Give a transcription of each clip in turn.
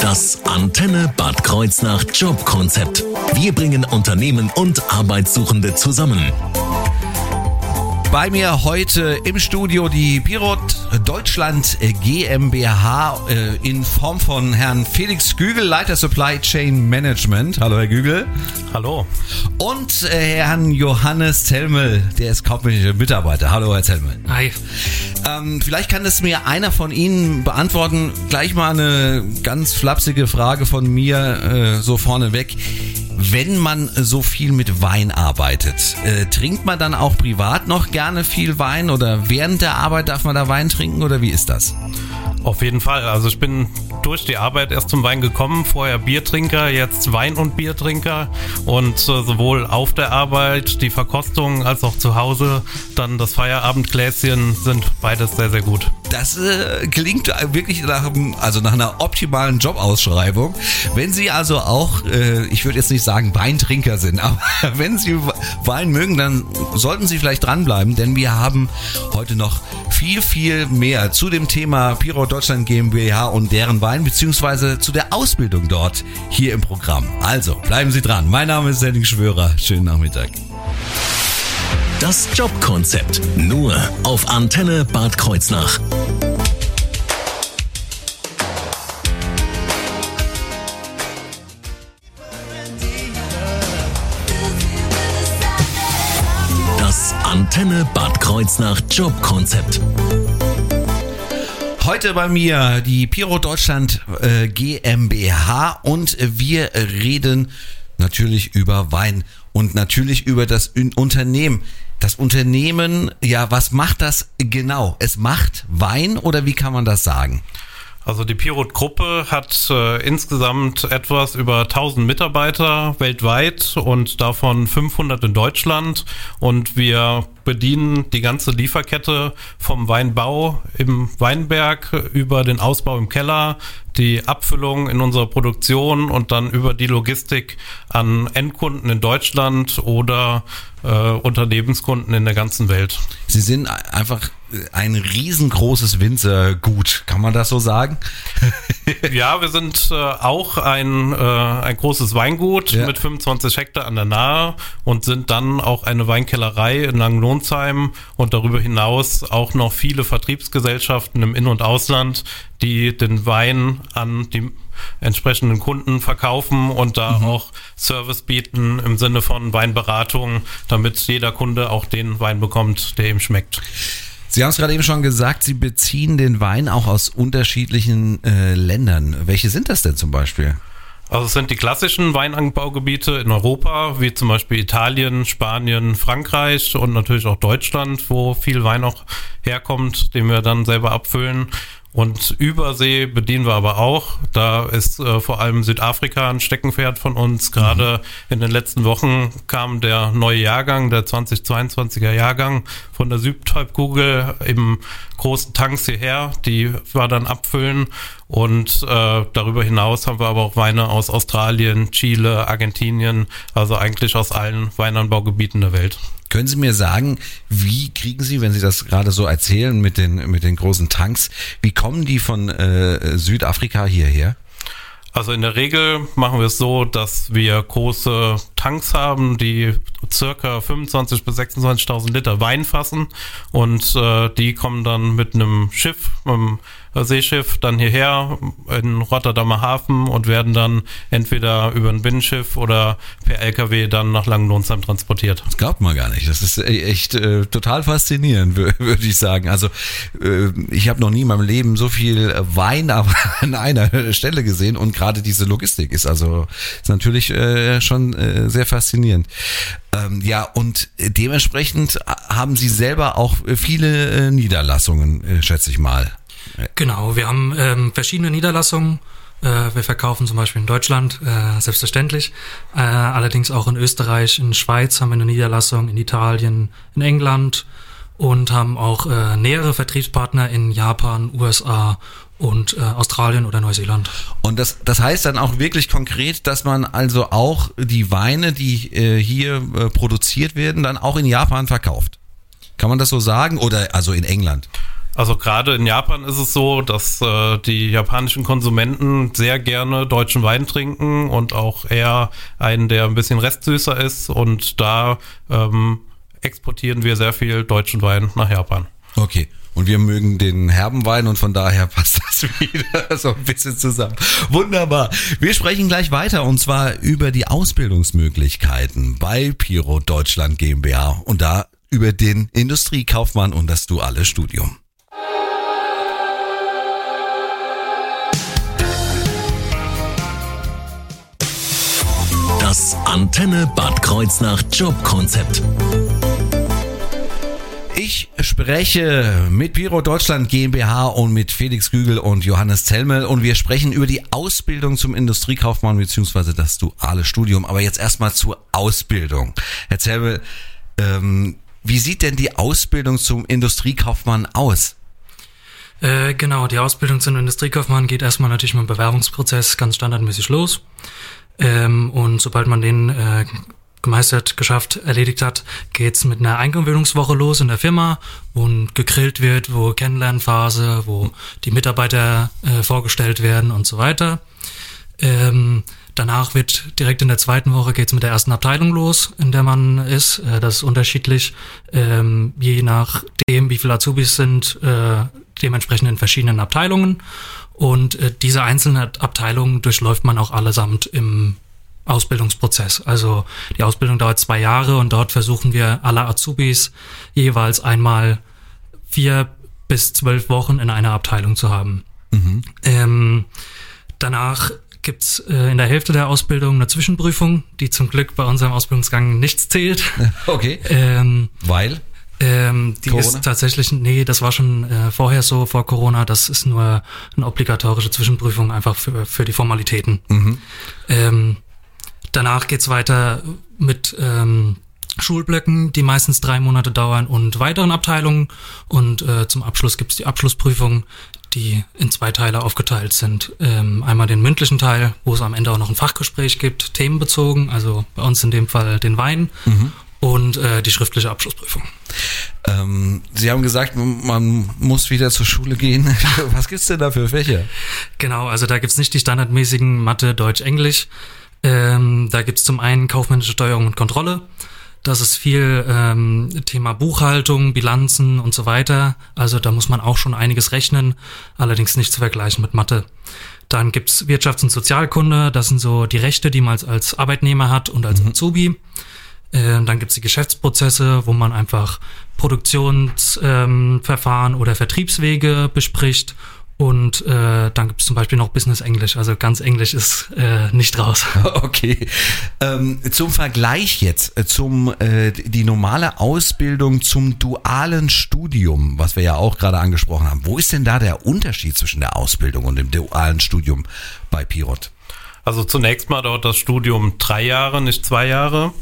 Das Antenne Bad Kreuznach Jobkonzept. Wir bringen Unternehmen und Arbeitssuchende zusammen. Bei mir heute im Studio die Pirot Deutschland GmbH äh, in Form von Herrn Felix Gügel, Leiter Supply Chain Management. Hallo Herr Gügel. Hallo. Und äh, Herrn Johannes Zelmel, der ist kaufmännischer Mitarbeiter. Hallo Herr Zelmel. Hi. Ähm, vielleicht kann das mir einer von Ihnen beantworten. Gleich mal eine ganz flapsige Frage von mir äh, so vorneweg. Wenn man so viel mit Wein arbeitet, äh, trinkt man dann auch privat noch gerne viel Wein oder während der Arbeit darf man da Wein trinken oder wie ist das? Auf jeden Fall. Also ich bin durch die Arbeit erst zum Wein gekommen, vorher Biertrinker, jetzt Wein- und Biertrinker und äh, sowohl auf der Arbeit die Verkostung als auch zu Hause dann das Feierabendgläschen sind beides sehr, sehr gut. Das äh, klingt wirklich nach, also nach einer optimalen Jobausschreibung. Wenn Sie also auch, äh, ich würde jetzt nicht sagen Weintrinker sind, aber wenn Sie Wein mögen, dann sollten Sie vielleicht dranbleiben, denn wir haben heute noch viel, viel mehr zu dem Thema Piro Deutschland GmbH und deren Wein, beziehungsweise zu der Ausbildung dort hier im Programm. Also, bleiben Sie dran. Mein Name ist Henning Schwörer. Schönen Nachmittag. Das Jobkonzept. Nur auf Antenne Bad Kreuznach. Das Antenne Bad Kreuznach Jobkonzept. Heute bei mir die Piro Deutschland äh, GmbH und wir reden natürlich über Wein und natürlich über das Unternehmen. Das Unternehmen, ja, was macht das genau? Es macht Wein oder wie kann man das sagen? Also die Pirot-Gruppe hat äh, insgesamt etwas über 1000 Mitarbeiter weltweit und davon 500 in Deutschland. Und wir bedienen die ganze Lieferkette vom Weinbau im Weinberg über den Ausbau im Keller, die Abfüllung in unserer Produktion und dann über die Logistik an Endkunden in Deutschland oder äh, Unternehmenskunden in der ganzen Welt. Sie sind einfach ein riesengroßes Winzergut, kann man das so sagen? ja, wir sind äh, auch ein, äh, ein großes Weingut ja. mit 25 Hektar an der Nahe und sind dann auch eine Weinkellerei in Langenlohnsheim und darüber hinaus auch noch viele Vertriebsgesellschaften im In- und Ausland, die den Wein an die entsprechenden Kunden verkaufen und da mhm. auch Service bieten im Sinne von Weinberatung, damit jeder Kunde auch den Wein bekommt, der ihm schmeckt. Sie haben es gerade eben schon gesagt, Sie beziehen den Wein auch aus unterschiedlichen äh, Ländern. Welche sind das denn zum Beispiel? Also es sind die klassischen Weinanbaugebiete in Europa, wie zum Beispiel Italien, Spanien, Frankreich und natürlich auch Deutschland, wo viel Wein auch herkommt, den wir dann selber abfüllen. Und Übersee bedienen wir aber auch. Da ist äh, vor allem Südafrika ein Steckenpferd von uns. Gerade mhm. in den letzten Wochen kam der neue Jahrgang, der 2022er Jahrgang von der Südhalbkugel im großen Tanks hierher. Die war dann abfüllen. Und äh, darüber hinaus haben wir aber auch Weine aus Australien, Chile, Argentinien, also eigentlich aus allen Weinanbaugebieten der Welt. Können Sie mir sagen, wie kriegen Sie, wenn Sie das gerade so erzählen mit den, mit den großen Tanks, wie kommen die von äh, Südafrika hierher? Also in der Regel machen wir es so, dass wir große Tanks haben, die circa 25.000 bis 26.000 Liter Wein fassen und äh, die kommen dann mit einem Schiff, mit einem Seeschiff dann hierher in Rotterdamer Hafen und werden dann entweder über ein Binnenschiff oder per LKW dann nach Langenlohnsheim transportiert. Das glaubt man gar nicht. Das ist e-, echt äh, total faszinierend, würde ich sagen. Also äh, ich habe noch nie in meinem Leben so viel Wein an einer Stelle gesehen und gerade diese Logistik ist also ist natürlich äh, schon äh, sehr faszinierend. Ähm, ja, und dementsprechend haben Sie selber auch viele äh, Niederlassungen, äh, schätze ich mal. Genau, wir haben ähm, verschiedene Niederlassungen. Äh, wir verkaufen zum Beispiel in Deutschland, äh, selbstverständlich. Äh, allerdings auch in Österreich, in Schweiz haben wir eine Niederlassung, in Italien, in England und haben auch äh, nähere Vertriebspartner in Japan, USA und äh, Australien oder Neuseeland. Und das, das heißt dann auch wirklich konkret, dass man also auch die Weine, die äh, hier äh, produziert werden, dann auch in Japan verkauft. Kann man das so sagen? Oder also in England? Also gerade in Japan ist es so, dass äh, die japanischen Konsumenten sehr gerne deutschen Wein trinken und auch eher einen, der ein bisschen restsüßer ist. Und da ähm, exportieren wir sehr viel deutschen Wein nach Japan. Okay. Und wir mögen den herben Wein und von daher passt das wieder so ein bisschen zusammen. Wunderbar. Wir sprechen gleich weiter und zwar über die Ausbildungsmöglichkeiten bei Piro Deutschland GmbH und da über den Industriekaufmann und das duale Studium. Antenne Bad Kreuznach Jobkonzept. Ich spreche mit Piro Deutschland GmbH und mit Felix Gügel und Johannes Zellmel und wir sprechen über die Ausbildung zum Industriekaufmann bzw. das duale Studium. Aber jetzt erstmal zur Ausbildung. Herr Zellmel, ähm, wie sieht denn die Ausbildung zum Industriekaufmann aus? Äh, genau, die Ausbildung zum Industriekaufmann geht erstmal natürlich mit dem Bewerbungsprozess ganz standardmäßig los. Ähm, und sobald man den äh, gemeistert, geschafft, erledigt hat, geht's mit einer Eingewöhnungswoche los in der Firma, wo gegrillt wird, wo Kennenlernphase, wo die Mitarbeiter äh, vorgestellt werden und so weiter. Ähm, danach wird direkt in der zweiten Woche geht's mit der ersten Abteilung los, in der man ist. Äh, das ist unterschiedlich, ähm, je nachdem, wie viele Azubis sind, äh, dementsprechend in verschiedenen Abteilungen. Und äh, diese einzelnen Abteilungen durchläuft man auch allesamt im Ausbildungsprozess. Also die Ausbildung dauert zwei Jahre und dort versuchen wir alle Azubis jeweils einmal vier bis zwölf Wochen in einer Abteilung zu haben. Mhm. Ähm, danach gibt's äh, in der Hälfte der Ausbildung eine Zwischenprüfung, die zum Glück bei unserem Ausbildungsgang nichts zählt. Okay. Ähm, Weil? Ähm, die Corona? ist tatsächlich, nee, das war schon äh, vorher so, vor Corona. Das ist nur eine obligatorische Zwischenprüfung, einfach für, für die Formalitäten. Mhm. Ähm, danach geht's weiter mit ähm, Schulblöcken, die meistens drei Monate dauern und weiteren Abteilungen. Und äh, zum Abschluss gibt's die Abschlussprüfung, die in zwei Teile aufgeteilt sind. Ähm, einmal den mündlichen Teil, wo es am Ende auch noch ein Fachgespräch gibt, themenbezogen, also bei uns in dem Fall den Wein. Und äh, die schriftliche Abschlussprüfung. Ähm, Sie haben gesagt, man muss wieder zur Schule gehen. Was gibt's denn da für Fächer? Genau, also da gibt's nicht die standardmäßigen Mathe, Deutsch, Englisch. Ähm, da gibt's zum einen kaufmännische Steuerung und Kontrolle. Das ist viel ähm, Thema Buchhaltung, Bilanzen und so weiter. Also da muss man auch schon einiges rechnen, allerdings nicht zu vergleichen mit Mathe. Dann gibt's Wirtschafts- und Sozialkunde, das sind so die Rechte, die man als, als Arbeitnehmer hat und als Azubi. Äh, dann gibt's die Geschäftsprozesse, wo man einfach Produktionsverfahren ähm, oder Vertriebswege bespricht. Und äh, dann gibt's zum Beispiel noch Business Englisch. Also ganz Englisch ist äh, nicht raus. Okay. Ähm, zum Vergleich jetzt, äh, zum äh, die normale Ausbildung zum dualen Studium, was wir ja auch gerade angesprochen haben. Wo ist denn da der Unterschied zwischen der Ausbildung und dem dualen Studium bei Pirot? Also zunächst mal dauert das Studium drei Jahre, nicht zwei Jahre.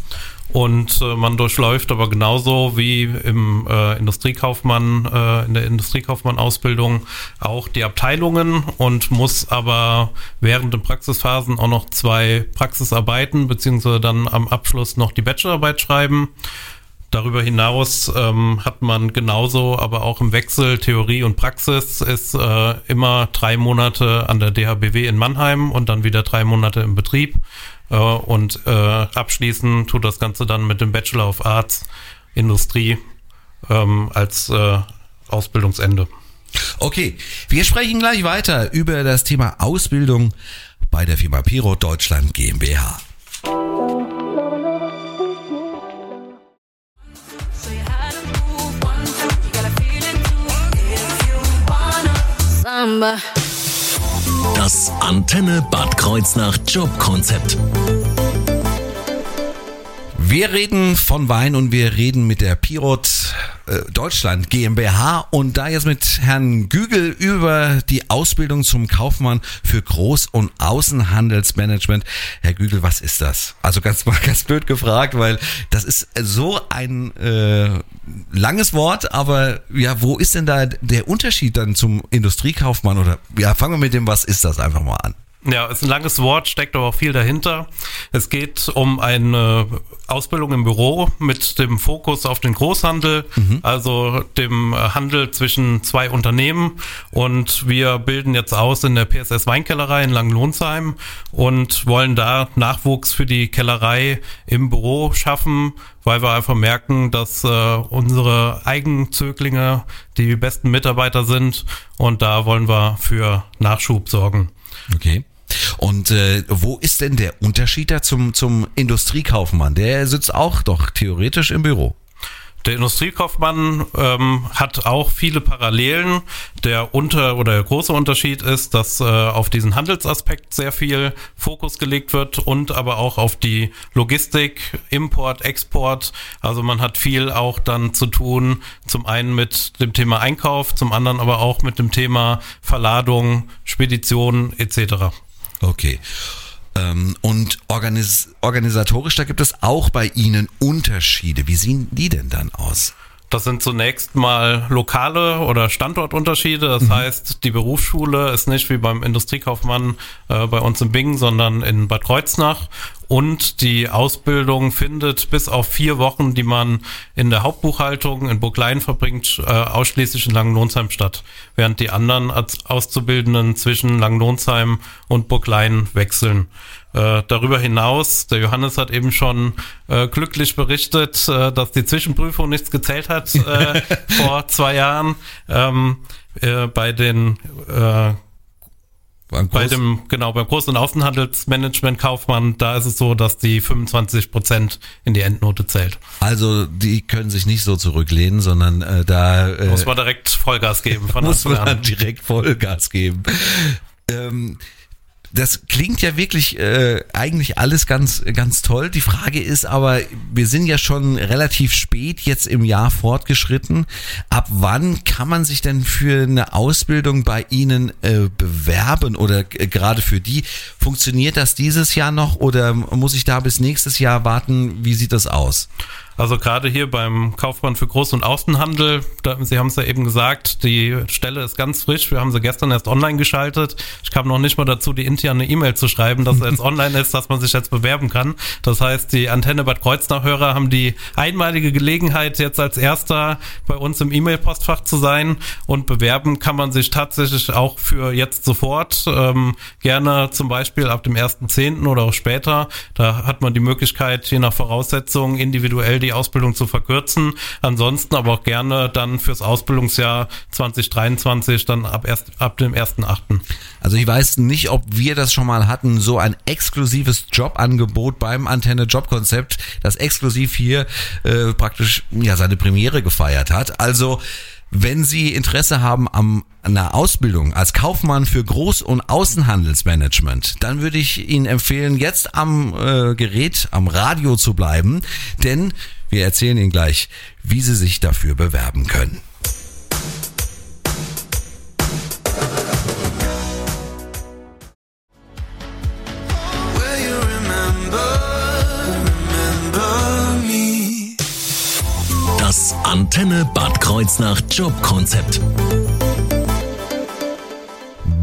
Und äh, man durchläuft aber genauso wie im äh, Industriekaufmann, äh, in der Industriekaufmann-Ausbildung auch die Abteilungen und muss aber während den Praxisphasen auch noch zwei Praxisarbeiten beziehungsweise dann am Abschluss noch die Bachelorarbeit schreiben. Darüber hinaus ähm, hat man genauso, aber auch im Wechsel Theorie und Praxis ist äh, immer drei Monate an der DHBW in Mannheim und dann wieder drei Monate im Betrieb. Äh, und äh, abschließen tut das Ganze dann mit dem Bachelor of Arts Industrie ähm, als äh, Ausbildungsende. Okay, wir sprechen gleich weiter über das Thema Ausbildung bei der Firma Piro Deutschland GmbH. Samba. Das Antenne Bad Kreuznach Jobkonzept. Wir reden von Wein und wir reden mit der Pirot äh, Deutschland GmbH und da jetzt mit Herrn Gügel über die Ausbildung zum Kaufmann für Groß- und Außenhandelsmanagement. Herr Gügel, was ist das? Also ganz mal ganz blöd gefragt, weil das ist so ein äh, langes Wort, aber ja, wo ist denn da der Unterschied dann zum Industriekaufmann oder ja, fangen wir mit dem, was ist das einfach mal an? Ja, ist ein langes Wort, steckt aber auch viel dahinter. Es geht um eine Ausbildung im Büro mit dem Fokus auf den Großhandel, also dem Handel zwischen zwei Unternehmen. Und wir bilden jetzt aus in der PSS Weinkellerei in Langenlohnsheim und wollen da Nachwuchs für die Kellerei im Büro schaffen, weil wir einfach merken, dass äh, unsere Eigenzöglinge die besten Mitarbeiter sind und da wollen wir für Nachschub sorgen. Okay. Und äh, wo ist denn der Unterschied da zum, zum Industriekaufmann? Der sitzt auch doch theoretisch im Büro. Der Industriekaufmann ähm, hat auch viele Parallelen. Der unter oder der große Unterschied ist, dass äh, auf diesen Handelsaspekt sehr viel Fokus gelegt wird und aber auch auf die Logistik, Import, Export. Also man hat viel auch dann zu tun, zum einen mit dem Thema Einkauf, zum anderen aber auch mit dem Thema Verladung, Spedition etc. Okay. Ähm, und organis organisatorisch, da gibt es auch bei Ihnen Unterschiede. Wie sehen die denn dann aus? Das sind zunächst mal lokale oder Standortunterschiede. Das heißt, die Berufsschule ist nicht wie beim Industriekaufmann äh, bei uns in Bingen, sondern in Bad Kreuznach. Und die Ausbildung findet bis auf vier Wochen, die man in der Hauptbuchhaltung in Burglein verbringt, äh, ausschließlich in Langenlonsheim statt. Während die anderen als Auszubildenden zwischen Langenlonsheim und Burglein wechseln. Äh, darüber hinaus, der Johannes hat eben schon äh, glücklich berichtet, äh, dass die Zwischenprüfung nichts gezählt hat äh, vor zwei Jahren. Ähm, äh, bei den Beim bei dem, genau, beim Groß- und Außenhandelsmanagement Kaufmann, da ist es so, dass die 25 Prozent in die Endnote zählt. also die können sich nicht so zurücklehnen, sondern äh, da äh, Muss man direkt Vollgas geben von muss man an. direkt Vollgas geben. Ähm, das klingt ja wirklich äh, eigentlich alles ganz ganz toll. Die Frage ist aber, wir sind ja schon relativ spät jetzt im Jahr fortgeschritten. Ab wann kann man sich denn für eine Ausbildung bei Ihnen äh, bewerben oder äh, gerade für die? Funktioniert das dieses Jahr noch oder muss ich da bis nächstes Jahr warten? Wie sieht das aus? Also gerade hier beim Kaufmann für Groß- und Außenhandel, da, Sie haben es ja eben gesagt, die Stelle ist ganz frisch. Wir haben sie gestern erst online geschaltet. Ich kam noch nicht mal dazu, die interne E-Mail zu schreiben, dass er jetzt online ist, dass man sich jetzt bewerben kann. Das heißt, die Antenne Bad Kreuznach-Hörer haben die einmalige Gelegenheit, jetzt als erster bei uns im E-Mail-Postfach zu sein. Und bewerben kann man sich tatsächlich auch für jetzt sofort. Ähm, gerne zum Beispiel ab dem 1.10. oder auch später. Da hat man die Möglichkeit, je nach Voraussetzungen individuell die Ausbildung zu verkürzen. Ansonsten aber auch gerne dann fürs Ausbildungsjahr 2023 dann ab, erst, ab dem 1.8. Also ich weiß nicht, ob wir das schon mal hatten, so ein exklusives Jobangebot beim Antenne Jobkonzept, das exklusiv hier äh, praktisch ja seine Premiere gefeiert hat. Also wenn Sie Interesse haben am einer Ausbildung als Kaufmann für Groß- und Außenhandelsmanagement, dann würde ich Ihnen empfehlen, jetzt am äh, Gerät, am Radio zu bleiben, denn wir erzählen Ihnen gleich, wie Sie sich dafür bewerben können. Das Antenne Bad Kreuznach Jobkonzept.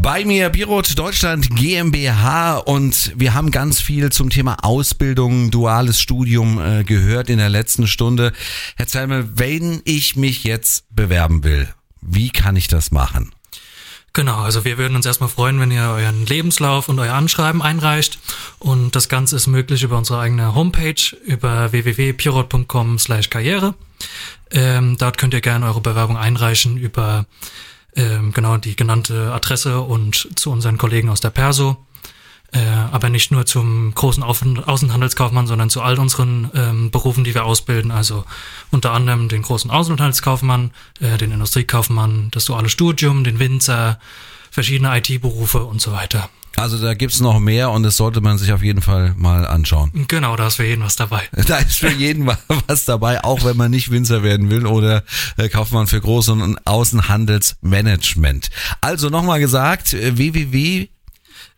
Bei mir Birot Deutschland GmbH und wir haben ganz viel zum Thema Ausbildung, duales Studium äh, gehört in der letzten Stunde. Herr Zelme, wenn ich mich jetzt bewerben will, wie kann ich das machen? Genau, also wir würden uns erstmal freuen, wenn ihr euren Lebenslauf und euer Anschreiben einreicht. Und das Ganze ist möglich über unsere eigene Homepage, über www.pirot.com slash karriere. Ähm, dort könnt ihr gerne eure Bewerbung einreichen über ähm, genau die genannte Adresse und zu unseren Kollegen aus der Perso. Äh, aber nicht nur zum großen Außen Außenhandelskaufmann, sondern zu all unseren ähm, Berufen, die wir ausbilden. Also unter anderem den großen Außenhandelskaufmann, äh, den Industriekaufmann, das duale Studium, den Winzer, verschiedene IT-Berufe und so weiter. Also da gibt's noch mehr und das sollte man sich auf jeden Fall mal anschauen. Genau, da ist für jeden was dabei. Da ist für jeden was dabei, auch wenn man nicht Winzer werden will oder äh, Kaufmann für Groß- und Außenhandelsmanagement. Also nochmal gesagt, äh, www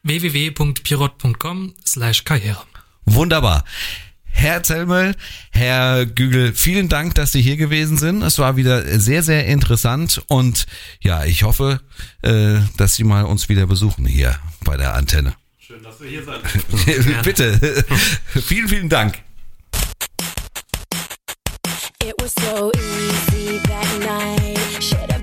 www.pirot.com slash karriere. Wunderbar. Herr Zellmöll, Herr Gügel, vielen Dank, dass Sie hier gewesen sind. Es war wieder sehr, sehr interessant und ja, ich hoffe, äh, dass Sie mal uns wieder besuchen hier bei der Antenne. Schön, dass wir hier sind. Bitte. vielen, vielen Dank. It was so easy that night.